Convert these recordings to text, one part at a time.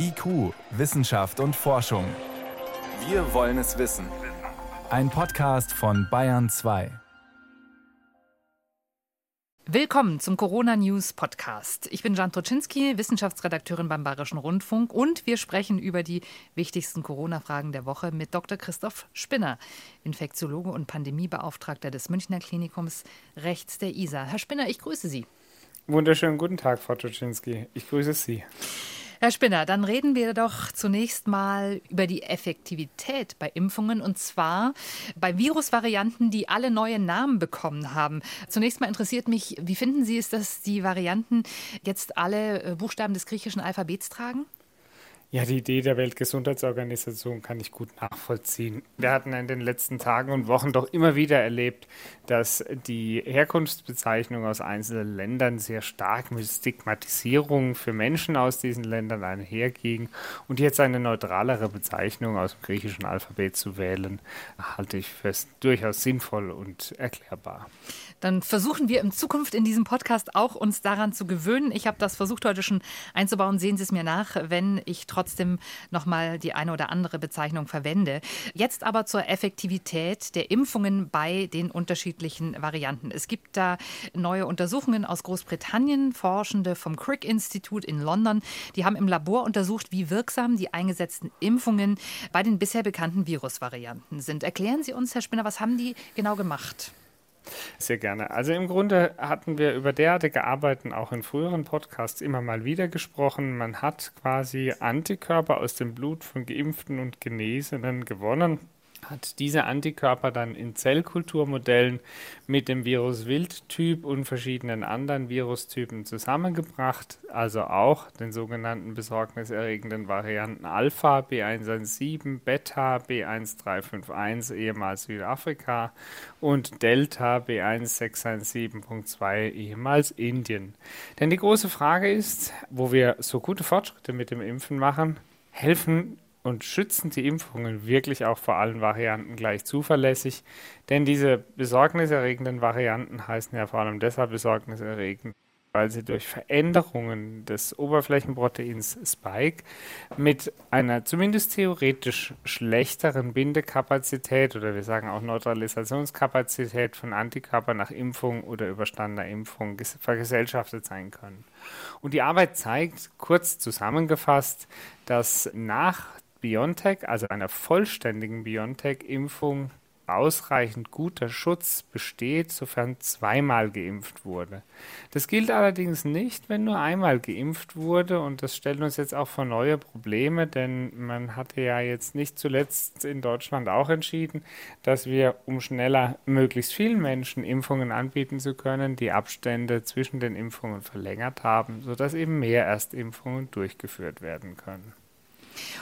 IQ, Wissenschaft und Forschung. Wir wollen es wissen. Ein Podcast von Bayern 2. Willkommen zum Corona News Podcast. Ich bin Jan Troczynski, Wissenschaftsredakteurin beim Bayerischen Rundfunk und wir sprechen über die wichtigsten Corona-Fragen der Woche mit Dr. Christoph Spinner, Infektiologe und Pandemiebeauftragter des Münchner Klinikums rechts der ISA. Herr Spinner, ich grüße Sie. Wunderschönen guten Tag, Frau Troczynski. Ich grüße Sie. Herr Spinner, dann reden wir doch zunächst mal über die Effektivität bei Impfungen und zwar bei Virusvarianten, die alle neue Namen bekommen haben. Zunächst mal interessiert mich, wie finden Sie es, dass die Varianten jetzt alle äh, Buchstaben des griechischen Alphabets tragen? Ja, die Idee der Weltgesundheitsorganisation kann ich gut nachvollziehen. Wir hatten in den letzten Tagen und Wochen doch immer wieder erlebt, dass die Herkunftsbezeichnung aus einzelnen Ländern sehr stark mit Stigmatisierung für Menschen aus diesen Ländern einherging. Und jetzt eine neutralere Bezeichnung aus dem griechischen Alphabet zu wählen, halte ich für durchaus sinnvoll und erklärbar. Dann versuchen wir in Zukunft in diesem Podcast auch uns daran zu gewöhnen. Ich habe das versucht heute schon einzubauen. Sehen Sie es mir nach, wenn ich trotzdem nochmal die eine oder andere Bezeichnung verwende. Jetzt aber zur Effektivität der Impfungen bei den unterschiedlichen Varianten. Es gibt da neue Untersuchungen aus Großbritannien. Forschende vom Crick-Institut in London, die haben im Labor untersucht, wie wirksam die eingesetzten Impfungen bei den bisher bekannten Virusvarianten sind. Erklären Sie uns, Herr Spinner, was haben die genau gemacht? Sehr gerne. Also im Grunde hatten wir über derartige Arbeiten auch in früheren Podcasts immer mal wieder gesprochen. Man hat quasi Antikörper aus dem Blut von Geimpften und Genesenen gewonnen hat diese Antikörper dann in Zellkulturmodellen mit dem Virus Wildtyp und verschiedenen anderen Virustypen zusammengebracht, also auch den sogenannten besorgniserregenden Varianten Alpha B117, Beta B1351 ehemals Südafrika und Delta B1617.2 ehemals Indien. Denn die große Frage ist, wo wir so gute Fortschritte mit dem Impfen machen, helfen und schützen die Impfungen wirklich auch vor allen Varianten gleich zuverlässig. Denn diese besorgniserregenden Varianten heißen ja vor allem deshalb besorgniserregend, weil sie durch Veränderungen des Oberflächenproteins Spike mit einer zumindest theoretisch schlechteren Bindekapazität oder wir sagen auch Neutralisationskapazität von Antikörpern nach Impfung oder überstandener Impfung vergesellschaftet sein können. Und die Arbeit zeigt, kurz zusammengefasst, dass nach BioNTech, also einer vollständigen BioNTech-Impfung, ausreichend guter Schutz besteht, sofern zweimal geimpft wurde. Das gilt allerdings nicht, wenn nur einmal geimpft wurde und das stellt uns jetzt auch vor neue Probleme, denn man hatte ja jetzt nicht zuletzt in Deutschland auch entschieden, dass wir, um schneller möglichst vielen Menschen Impfungen anbieten zu können, die Abstände zwischen den Impfungen verlängert haben, sodass eben mehr Erstimpfungen durchgeführt werden können.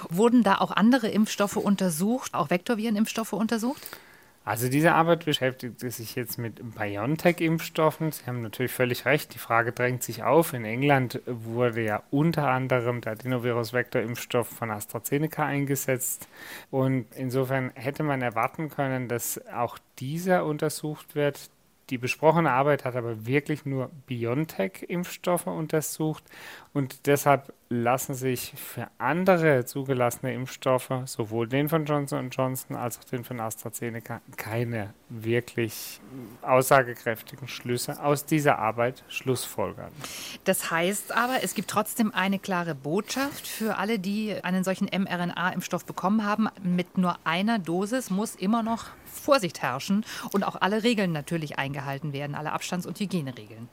Wurden da auch andere Impfstoffe untersucht, auch Vektorvirenimpfstoffe untersucht? Also diese Arbeit beschäftigt sich jetzt mit BioNTech-Impfstoffen. Sie haben natürlich völlig recht, die Frage drängt sich auf. In England wurde ja unter anderem der Adenovirus-Vektor-Impfstoff von AstraZeneca eingesetzt. Und insofern hätte man erwarten können, dass auch dieser untersucht wird. Die besprochene Arbeit hat aber wirklich nur BioNTech-Impfstoffe untersucht und deshalb lassen sich für andere zugelassene Impfstoffe, sowohl den von Johnson Johnson als auch den von AstraZeneca, keine wirklich aussagekräftigen Schlüsse aus dieser Arbeit schlussfolgern. Das heißt aber, es gibt trotzdem eine klare Botschaft für alle, die einen solchen mRNA-Impfstoff bekommen haben. Mit nur einer Dosis muss immer noch Vorsicht herrschen und auch alle Regeln natürlich eingehalten werden, alle Abstands- und Hygieneregeln.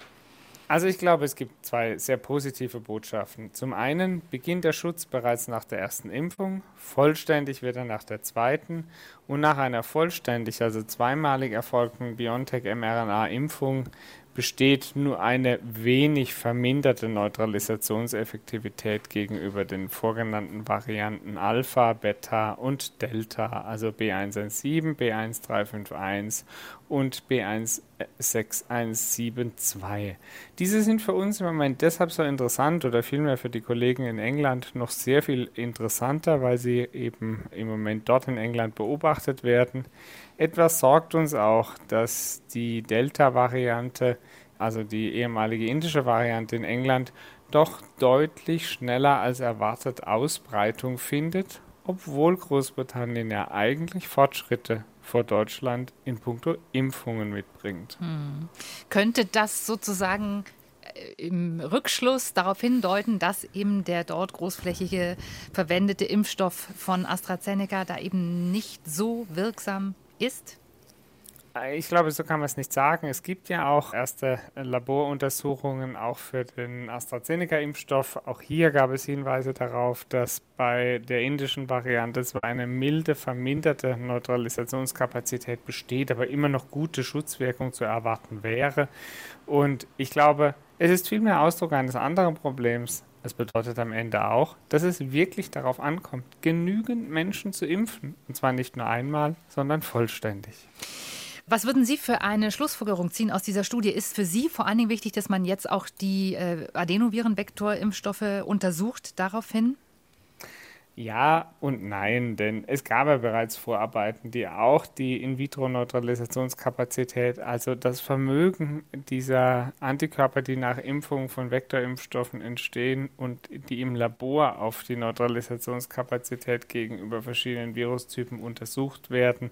Also ich glaube, es gibt zwei sehr positive Botschaften. Zum einen beginnt der Schutz bereits nach der ersten Impfung, vollständig wird er nach der zweiten und nach einer vollständig, also zweimalig erfolgten BioNTech-mRNA-Impfung besteht nur eine wenig verminderte Neutralisationseffektivität gegenüber den vorgenannten Varianten Alpha, Beta und Delta, also B117, B1351 und B16172. Diese sind für uns im Moment deshalb so interessant oder vielmehr für die Kollegen in England noch sehr viel interessanter, weil sie eben im Moment dort in England beobachtet werden. Etwas sorgt uns auch, dass die Delta-Variante, also die ehemalige indische Variante in England, doch deutlich schneller als erwartet Ausbreitung findet, obwohl Großbritannien ja eigentlich Fortschritte vor Deutschland in puncto Impfungen mitbringt. Hm. Könnte das sozusagen im Rückschluss darauf hindeuten, dass eben der dort großflächige verwendete Impfstoff von AstraZeneca da eben nicht so wirksam ist? Ich glaube, so kann man es nicht sagen. Es gibt ja auch erste Laboruntersuchungen auch für den AstraZeneca-Impfstoff. Auch hier gab es Hinweise darauf, dass bei der indischen Variante zwar eine milde, verminderte Neutralisationskapazität besteht, aber immer noch gute Schutzwirkung zu erwarten wäre. Und ich glaube, es ist vielmehr Ausdruck eines anderen Problems. Es bedeutet am Ende auch, dass es wirklich darauf ankommt, genügend Menschen zu impfen. Und zwar nicht nur einmal, sondern vollständig. Was würden Sie für eine Schlussfolgerung ziehen aus dieser Studie? Ist für Sie vor allen Dingen wichtig, dass man jetzt auch die äh, Adenovirenvektorimpfstoffe untersucht daraufhin? Ja und nein, denn es gab ja bereits Vorarbeiten, die auch die In-vitro-Neutralisationskapazität, also das Vermögen dieser Antikörper, die nach Impfung von Vektorimpfstoffen entstehen und die im Labor auf die Neutralisationskapazität gegenüber verschiedenen Virustypen untersucht werden,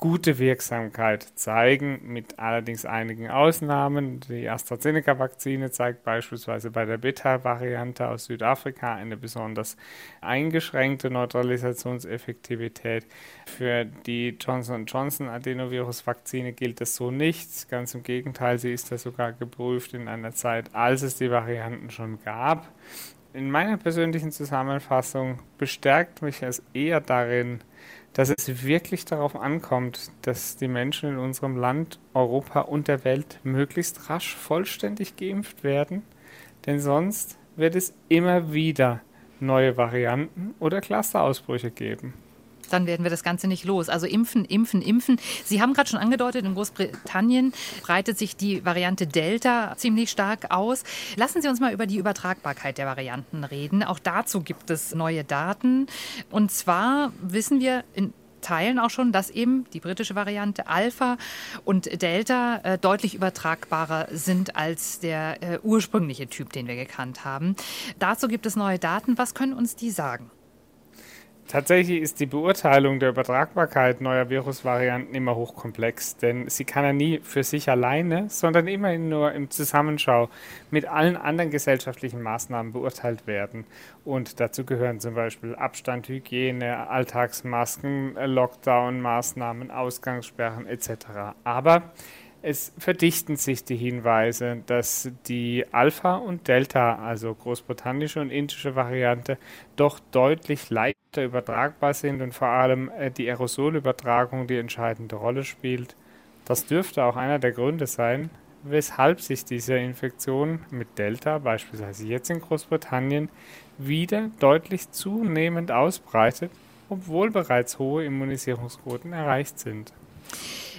gute Wirksamkeit zeigen, mit allerdings einigen Ausnahmen. Die AstraZeneca-Vakzine zeigt beispielsweise bei der Beta-Variante aus Südafrika eine besonders eingeschränkte Neutralisationseffektivität. Für die Johnson Johnson Adenovirus-Vakzine gilt das so nicht. Ganz im Gegenteil, sie ist ja sogar geprüft in einer Zeit, als es die Varianten schon gab. In meiner persönlichen Zusammenfassung bestärkt mich es eher darin, dass es wirklich darauf ankommt, dass die Menschen in unserem Land, Europa und der Welt möglichst rasch vollständig geimpft werden, denn sonst wird es immer wieder neue Varianten oder Clusterausbrüche geben dann werden wir das Ganze nicht los. Also impfen, impfen, impfen. Sie haben gerade schon angedeutet, in Großbritannien breitet sich die Variante Delta ziemlich stark aus. Lassen Sie uns mal über die Übertragbarkeit der Varianten reden. Auch dazu gibt es neue Daten. Und zwar wissen wir in Teilen auch schon, dass eben die britische Variante Alpha und Delta äh, deutlich übertragbarer sind als der äh, ursprüngliche Typ, den wir gekannt haben. Dazu gibt es neue Daten. Was können uns die sagen? Tatsächlich ist die Beurteilung der Übertragbarkeit neuer Virusvarianten immer hochkomplex, denn sie kann ja nie für sich alleine, sondern immerhin nur im Zusammenschau mit allen anderen gesellschaftlichen Maßnahmen beurteilt werden. Und dazu gehören zum Beispiel Abstand, Hygiene, Alltagsmasken, Lockdown-Maßnahmen, Ausgangssperren etc. Aber es verdichten sich die Hinweise, dass die Alpha- und Delta, also großbritannische und indische Variante, doch deutlich leichter übertragbar sind und vor allem äh, die Aerosolübertragung die entscheidende Rolle spielt. Das dürfte auch einer der Gründe sein, weshalb sich diese Infektion mit Delta, beispielsweise jetzt in Großbritannien, wieder deutlich zunehmend ausbreitet, obwohl bereits hohe Immunisierungsquoten erreicht sind.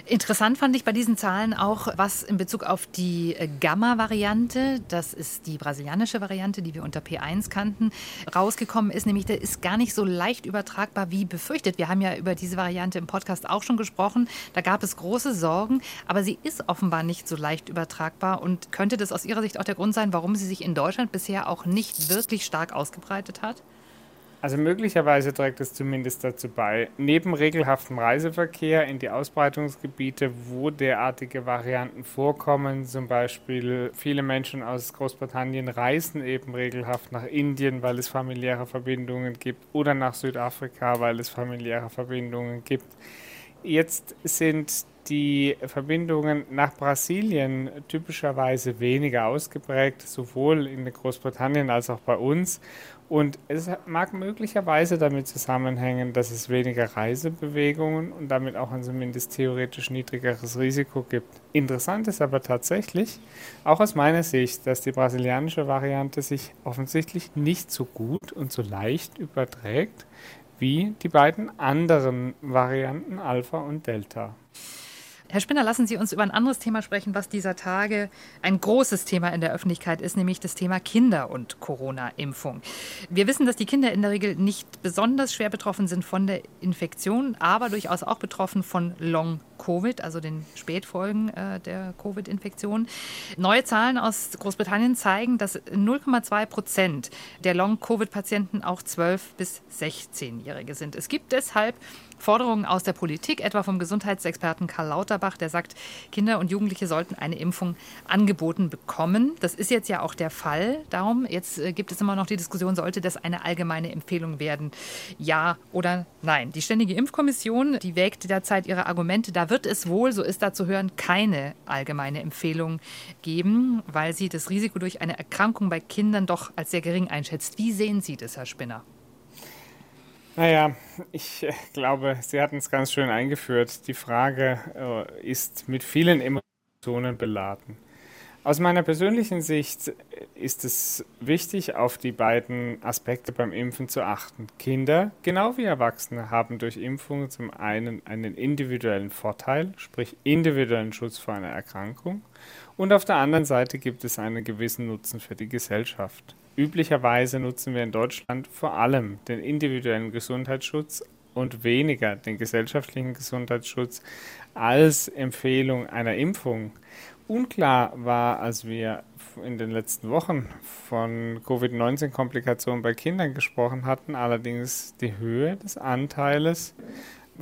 Interessant fand ich bei diesen Zahlen auch, was in Bezug auf die äh, Gamma-Variante, das ist die brasilianische Variante, die wir unter P1 kannten, rausgekommen ist. Nämlich, der ist gar nicht so leicht übertragbar wie befürchtet. Wir haben ja über diese Variante im Podcast auch schon gesprochen. Da gab es große Sorgen, aber sie ist offenbar nicht so leicht übertragbar. Und könnte das aus Ihrer Sicht auch der Grund sein, warum sie sich in Deutschland bisher auch nicht wirklich stark ausgebreitet hat? Also möglicherweise trägt es zumindest dazu bei, neben regelhaftem Reiseverkehr in die Ausbreitungsgebiete, wo derartige Varianten vorkommen, zum Beispiel viele Menschen aus Großbritannien reisen eben regelhaft nach Indien, weil es familiäre Verbindungen gibt, oder nach Südafrika, weil es familiäre Verbindungen gibt. Jetzt sind die Verbindungen nach Brasilien typischerweise weniger ausgeprägt, sowohl in Großbritannien als auch bei uns. Und es mag möglicherweise damit zusammenhängen, dass es weniger Reisebewegungen und damit auch ein zumindest theoretisch niedrigeres Risiko gibt. Interessant ist aber tatsächlich, auch aus meiner Sicht, dass die brasilianische Variante sich offensichtlich nicht so gut und so leicht überträgt wie die beiden anderen Varianten Alpha und Delta. Herr Spinner, lassen Sie uns über ein anderes Thema sprechen, was dieser Tage ein großes Thema in der Öffentlichkeit ist, nämlich das Thema Kinder und Corona-Impfung. Wir wissen, dass die Kinder in der Regel nicht besonders schwer betroffen sind von der Infektion, aber durchaus auch betroffen von Long-Covid, also den Spätfolgen äh, der Covid-Infektion. Neue Zahlen aus Großbritannien zeigen, dass 0,2 Prozent der Long-Covid-Patienten auch 12 bis 16-Jährige sind. Es gibt deshalb Forderungen aus der Politik, etwa vom Gesundheitsexperten Karl Lauterbach, der sagt, Kinder und Jugendliche sollten eine Impfung angeboten bekommen. Das ist jetzt ja auch der Fall. Darum, jetzt äh, gibt es immer noch die Diskussion, sollte das eine allgemeine Empfehlung werden? Ja oder nein? Die Ständige Impfkommission, die wägt derzeit ihre Argumente. Da wird es wohl, so ist da zu hören, keine allgemeine Empfehlung geben, weil sie das Risiko durch eine Erkrankung bei Kindern doch als sehr gering einschätzt. Wie sehen Sie das, Herr Spinner? Naja, ich äh, glaube, Sie hatten es ganz schön eingeführt. Die Frage äh, ist mit vielen Emotionen beladen. Aus meiner persönlichen Sicht ist es wichtig, auf die beiden Aspekte beim Impfen zu achten. Kinder, genau wie Erwachsene, haben durch Impfungen zum einen einen individuellen Vorteil, sprich individuellen Schutz vor einer Erkrankung, und auf der anderen Seite gibt es einen gewissen Nutzen für die Gesellschaft. Üblicherweise nutzen wir in Deutschland vor allem den individuellen Gesundheitsschutz und weniger den gesellschaftlichen Gesundheitsschutz als Empfehlung einer Impfung. Unklar war, als wir in den letzten Wochen von Covid-19-Komplikationen bei Kindern gesprochen hatten, allerdings die Höhe des Anteiles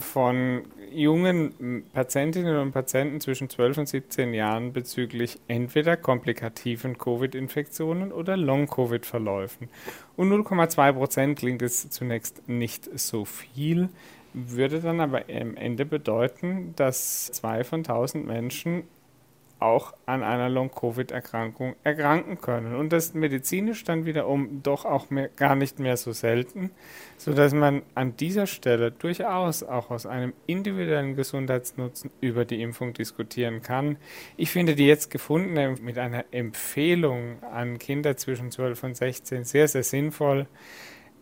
von jungen Patientinnen und Patienten zwischen 12 und 17 Jahren bezüglich entweder komplikativen Covid-Infektionen oder Long-Covid-Verläufen. Und 0,2 Prozent klingt jetzt zunächst nicht so viel, würde dann aber am Ende bedeuten, dass zwei von 1000 Menschen auch an einer Long-Covid-Erkrankung erkranken können. Und das medizinisch dann wiederum doch auch mehr, gar nicht mehr so selten, sodass man an dieser Stelle durchaus auch aus einem individuellen Gesundheitsnutzen über die Impfung diskutieren kann. Ich finde die jetzt gefundene mit einer Empfehlung an Kinder zwischen 12 und 16 sehr, sehr sinnvoll.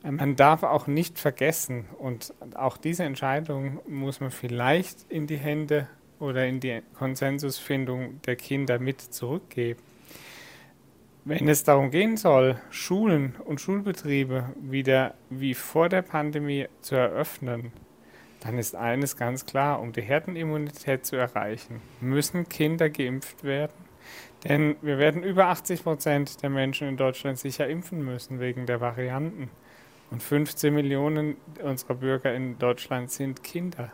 Man darf auch nicht vergessen, und auch diese Entscheidung muss man vielleicht in die Hände oder in die Konsensusfindung der Kinder mit zurückgeben. Wenn es darum gehen soll, Schulen und Schulbetriebe wieder wie vor der Pandemie zu eröffnen, dann ist eines ganz klar, um die Herdenimmunität zu erreichen, müssen Kinder geimpft werden. Denn wir werden über 80 Prozent der Menschen in Deutschland sicher impfen müssen wegen der Varianten. Und 15 Millionen unserer Bürger in Deutschland sind Kinder.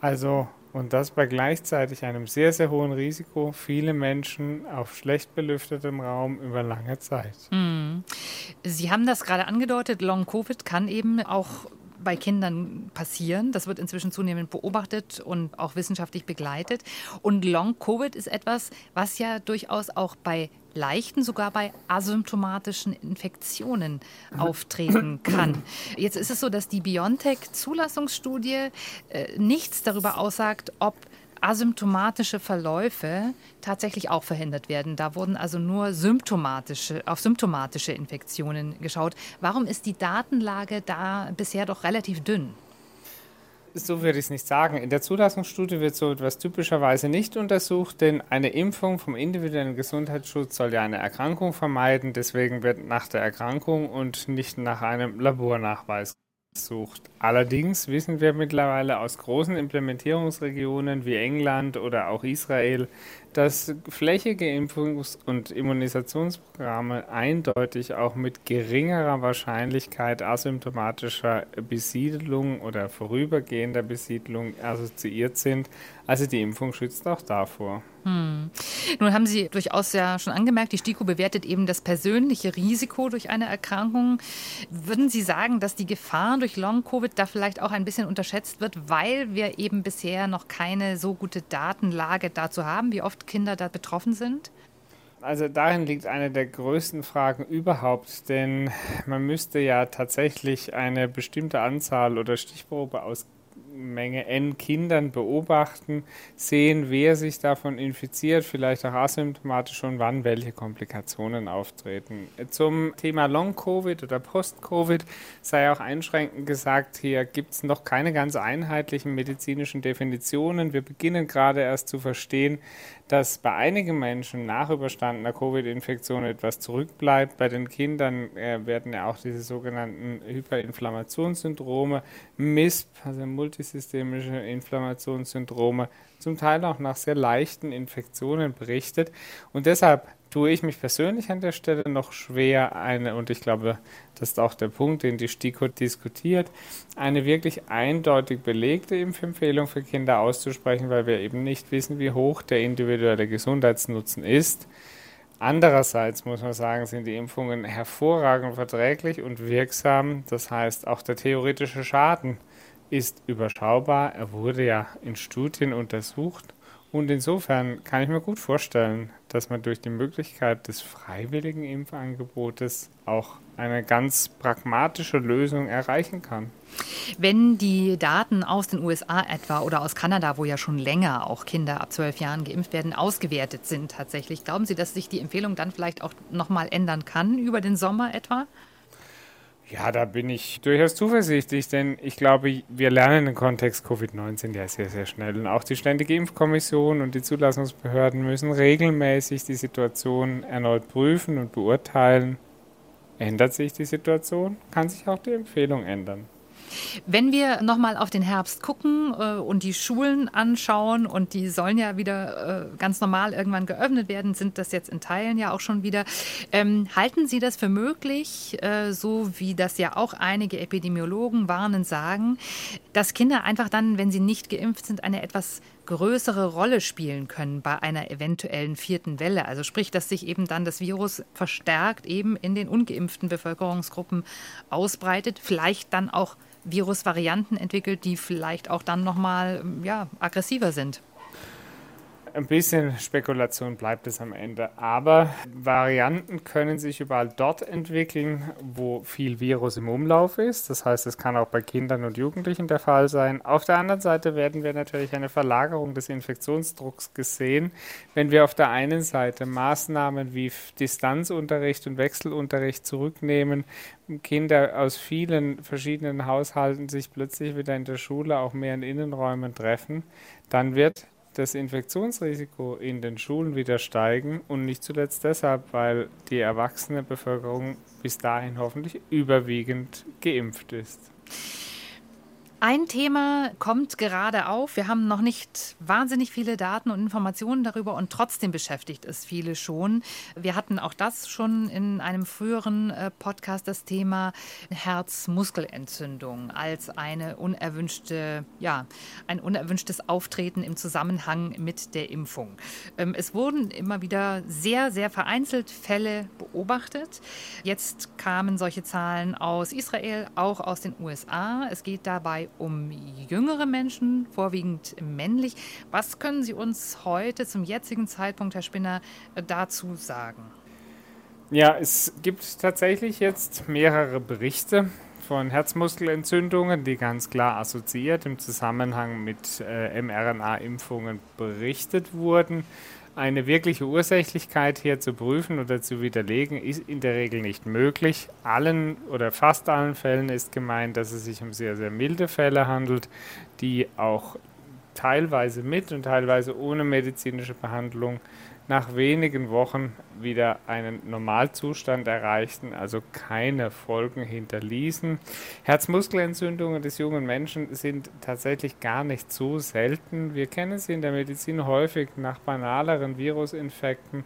Also und das bei gleichzeitig einem sehr, sehr hohen Risiko, viele Menschen auf schlecht belüftetem Raum über lange Zeit. Mm. Sie haben das gerade angedeutet, Long-Covid kann eben auch bei Kindern passieren. Das wird inzwischen zunehmend beobachtet und auch wissenschaftlich begleitet. Und Long-Covid ist etwas, was ja durchaus auch bei leichten, sogar bei asymptomatischen Infektionen auftreten kann. Jetzt ist es so, dass die BioNTech-Zulassungsstudie äh, nichts darüber aussagt, ob asymptomatische Verläufe tatsächlich auch verhindert werden. Da wurden also nur symptomatische, auf symptomatische Infektionen geschaut. Warum ist die Datenlage da bisher doch relativ dünn? so würde ich es nicht sagen. In der Zulassungsstudie wird so etwas typischerweise nicht untersucht, denn eine Impfung vom individuellen Gesundheitsschutz soll ja eine Erkrankung vermeiden. Deswegen wird nach der Erkrankung und nicht nach einem Labornachweis gesucht. Allerdings wissen wir mittlerweile aus großen Implementierungsregionen wie England oder auch Israel, dass flächige Impfungs- und Immunisationsprogramme eindeutig auch mit geringerer Wahrscheinlichkeit asymptomatischer Besiedlung oder vorübergehender Besiedlung assoziiert sind. Also die Impfung schützt auch davor. Hm. Nun haben Sie durchaus ja schon angemerkt, die STIKO bewertet eben das persönliche Risiko durch eine Erkrankung. Würden Sie sagen, dass die Gefahr durch Long-Covid da vielleicht auch ein bisschen unterschätzt wird, weil wir eben bisher noch keine so gute Datenlage dazu haben, wie oft Kinder da betroffen sind? Also darin liegt eine der größten Fragen überhaupt, denn man müsste ja tatsächlich eine bestimmte Anzahl oder Stichprobe aus Menge N Kindern beobachten, sehen, wer sich davon infiziert, vielleicht auch asymptomatisch und wann welche Komplikationen auftreten. Zum Thema Long-Covid oder Post-Covid sei auch einschränkend gesagt, hier gibt es noch keine ganz einheitlichen medizinischen Definitionen. Wir beginnen gerade erst zu verstehen, dass bei einigen Menschen nach überstandener Covid-Infektion etwas zurückbleibt. Bei den Kindern äh, werden ja auch diese sogenannten Hyperinflammationssyndrome, MISP, also multisystemische Inflammationssyndrome, zum Teil auch nach sehr leichten Infektionen berichtet. Und deshalb tue ich mich persönlich an der Stelle noch schwer, eine, und ich glaube, das ist auch der Punkt, den die STIKO diskutiert, eine wirklich eindeutig belegte Impfempfehlung für Kinder auszusprechen, weil wir eben nicht wissen, wie hoch der individuelle Gesundheitsnutzen ist. Andererseits muss man sagen, sind die Impfungen hervorragend verträglich und wirksam. Das heißt, auch der theoretische Schaden ist überschaubar. Er wurde ja in Studien untersucht und insofern kann ich mir gut vorstellen, dass man durch die Möglichkeit des freiwilligen Impfangebotes auch eine ganz pragmatische Lösung erreichen kann. Wenn die Daten aus den USA etwa oder aus Kanada, wo ja schon länger auch Kinder ab zwölf Jahren geimpft werden, ausgewertet sind tatsächlich, glauben Sie, dass sich die Empfehlung dann vielleicht auch nochmal ändern kann über den Sommer etwa? Ja, da bin ich durchaus zuversichtlich, denn ich glaube, wir lernen im Kontext Covid-19 ja sehr, sehr schnell. Und auch die Ständige Impfkommission und die Zulassungsbehörden müssen regelmäßig die Situation erneut prüfen und beurteilen. Ändert sich die Situation, kann sich auch die Empfehlung ändern. Wenn wir nochmal auf den Herbst gucken äh, und die Schulen anschauen und die sollen ja wieder äh, ganz normal irgendwann geöffnet werden, sind das jetzt in Teilen ja auch schon wieder. Ähm, halten Sie das für möglich, äh, so wie das ja auch einige Epidemiologen warnen, sagen, dass Kinder einfach dann, wenn sie nicht geimpft sind, eine etwas größere Rolle spielen können bei einer eventuellen vierten Welle. Also sprich, dass sich eben dann das Virus verstärkt eben in den ungeimpften Bevölkerungsgruppen ausbreitet, vielleicht dann auch Virusvarianten entwickelt, die vielleicht auch dann nochmal ja, aggressiver sind ein bisschen Spekulation bleibt es am Ende. Aber Varianten können sich überall dort entwickeln, wo viel Virus im Umlauf ist. Das heißt, es kann auch bei Kindern und Jugendlichen der Fall sein. Auf der anderen Seite werden wir natürlich eine Verlagerung des Infektionsdrucks gesehen, wenn wir auf der einen Seite Maßnahmen wie Distanzunterricht und Wechselunterricht zurücknehmen, Kinder aus vielen verschiedenen Haushalten sich plötzlich wieder in der Schule auch mehr in Innenräumen treffen, dann wird das Infektionsrisiko in den Schulen wieder steigen und nicht zuletzt deshalb, weil die erwachsene Bevölkerung bis dahin hoffentlich überwiegend geimpft ist. Ein Thema kommt gerade auf. Wir haben noch nicht wahnsinnig viele Daten und Informationen darüber und trotzdem beschäftigt es viele schon. Wir hatten auch das schon in einem früheren äh, Podcast, das Thema Herzmuskelentzündung als eine unerwünschte, ja, ein unerwünschtes Auftreten im Zusammenhang mit der Impfung. Ähm, es wurden immer wieder sehr, sehr vereinzelt Fälle beobachtet. Jetzt kamen solche Zahlen aus Israel, auch aus den USA. Es geht dabei um jüngere Menschen, vorwiegend männlich. Was können Sie uns heute zum jetzigen Zeitpunkt, Herr Spinner, dazu sagen? Ja, es gibt tatsächlich jetzt mehrere Berichte von Herzmuskelentzündungen, die ganz klar assoziiert im Zusammenhang mit äh, mRNA-Impfungen berichtet wurden. Eine wirkliche Ursächlichkeit hier zu prüfen oder zu widerlegen, ist in der Regel nicht möglich. Allen oder fast allen Fällen ist gemeint, dass es sich um sehr, sehr milde Fälle handelt, die auch teilweise mit und teilweise ohne medizinische Behandlung nach wenigen Wochen wieder einen Normalzustand erreichten, also keine Folgen hinterließen. Herzmuskelentzündungen des jungen Menschen sind tatsächlich gar nicht so selten. Wir kennen sie in der Medizin häufig nach banaleren Virusinfekten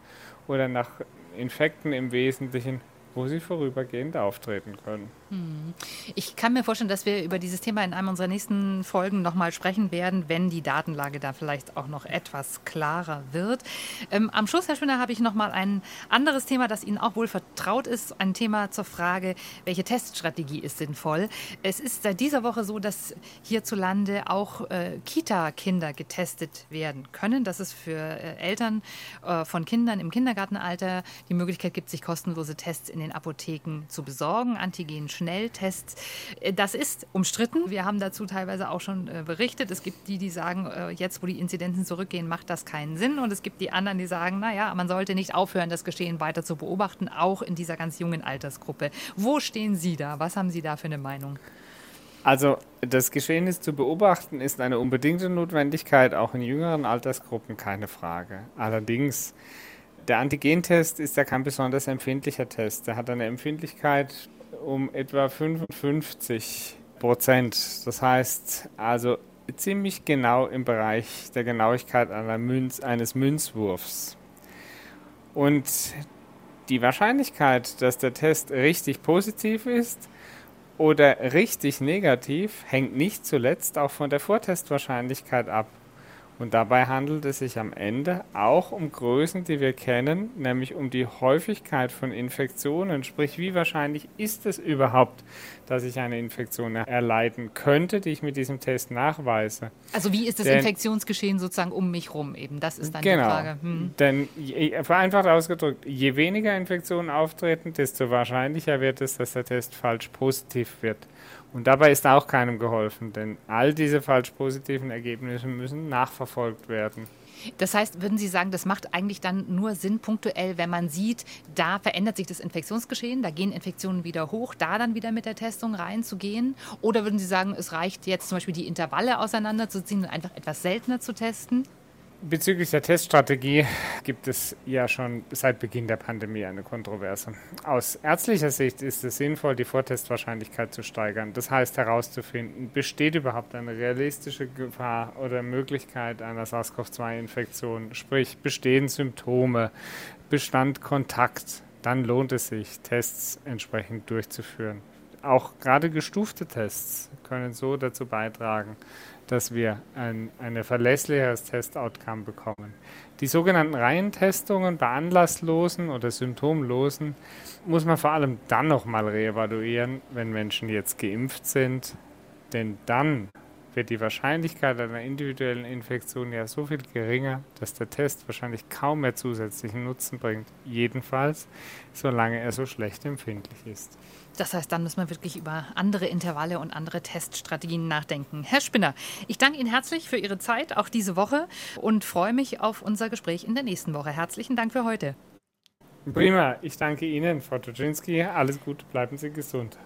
oder nach Infekten im Wesentlichen wo sie vorübergehend auftreten können. Hm. Ich kann mir vorstellen, dass wir über dieses Thema in einem unserer nächsten Folgen nochmal sprechen werden, wenn die Datenlage da vielleicht auch noch etwas klarer wird. Ähm, am Schluss, Herr Schwinner, habe ich nochmal ein anderes Thema, das Ihnen auch wohl vertraut ist. Ein Thema zur Frage, welche Teststrategie ist sinnvoll. Es ist seit dieser Woche so, dass hierzulande auch äh, Kita-Kinder getestet werden können, dass es für äh, Eltern äh, von Kindern im Kindergartenalter die Möglichkeit gibt, sich kostenlose Tests in den Apotheken zu besorgen, Antigen Schnelltests. Äh, das ist umstritten. Wir haben dazu teilweise auch schon äh, berichtet. Es gibt die, die sagen, äh, jetzt wo die Inzidenzen zurückgehen, macht das keinen Sinn. Und es gibt die anderen, die sagen, naja, man sollte nicht aufhören, das Geschehen weiter zu beobachten, auch in dieser ganz jungen Altersgruppe. Wo stehen Sie da? Was haben Sie da für eine Meinung? Also das Geschehen ist zu beobachten, ist eine unbedingte Notwendigkeit, auch in jüngeren Altersgruppen, keine Frage. Allerdings, der Antigentest ist ja kein besonders empfindlicher Test. Der hat eine Empfindlichkeit um etwa 55 Prozent. Das heißt also ziemlich genau im Bereich der Genauigkeit Münz, eines Münzwurfs. Und die Wahrscheinlichkeit, dass der Test richtig positiv ist, oder richtig negativ hängt nicht zuletzt auch von der Vortestwahrscheinlichkeit ab. Und dabei handelt es sich am Ende auch um Größen, die wir kennen, nämlich um die Häufigkeit von Infektionen. Sprich, wie wahrscheinlich ist es überhaupt, dass ich eine Infektion erleiden könnte, die ich mit diesem Test nachweise. Also wie ist das Denn, Infektionsgeschehen sozusagen um mich rum eben? Das ist dann genau, die Frage. Hm. Denn je, vereinfacht ausgedrückt, je weniger Infektionen auftreten, desto wahrscheinlicher wird es, dass der Test falsch positiv wird. Und dabei ist auch keinem geholfen, denn all diese falsch positiven Ergebnisse müssen nachverfolgt werden. Das heißt, würden Sie sagen, das macht eigentlich dann nur Sinn punktuell, wenn man sieht, da verändert sich das Infektionsgeschehen, da gehen Infektionen wieder hoch, da dann wieder mit der Testung reinzugehen? Oder würden Sie sagen, es reicht jetzt zum Beispiel die Intervalle auseinanderzuziehen und einfach etwas seltener zu testen? Bezüglich der Teststrategie gibt es ja schon seit Beginn der Pandemie eine Kontroverse. Aus ärztlicher Sicht ist es sinnvoll, die Vortestwahrscheinlichkeit zu steigern. Das heißt herauszufinden, besteht überhaupt eine realistische Gefahr oder Möglichkeit einer SARS-CoV-2-Infektion, sprich bestehen Symptome, bestand Kontakt. Dann lohnt es sich, Tests entsprechend durchzuführen. Auch gerade gestufte Tests können so dazu beitragen, dass wir ein eine verlässlicheres Test-Outcome bekommen. Die sogenannten Reihentestungen bei anlasslosen oder symptomlosen muss man vor allem dann nochmal reevaluieren, wenn Menschen jetzt geimpft sind, denn dann wird die Wahrscheinlichkeit einer individuellen Infektion ja so viel geringer, dass der Test wahrscheinlich kaum mehr zusätzlichen Nutzen bringt. Jedenfalls, solange er so schlecht empfindlich ist. Das heißt, dann müssen wir wirklich über andere Intervalle und andere Teststrategien nachdenken. Herr Spinner, ich danke Ihnen herzlich für Ihre Zeit, auch diese Woche, und freue mich auf unser Gespräch in der nächsten Woche. Herzlichen Dank für heute. Prima, ich danke Ihnen, Frau Tuczynski. Alles Gute, bleiben Sie gesund.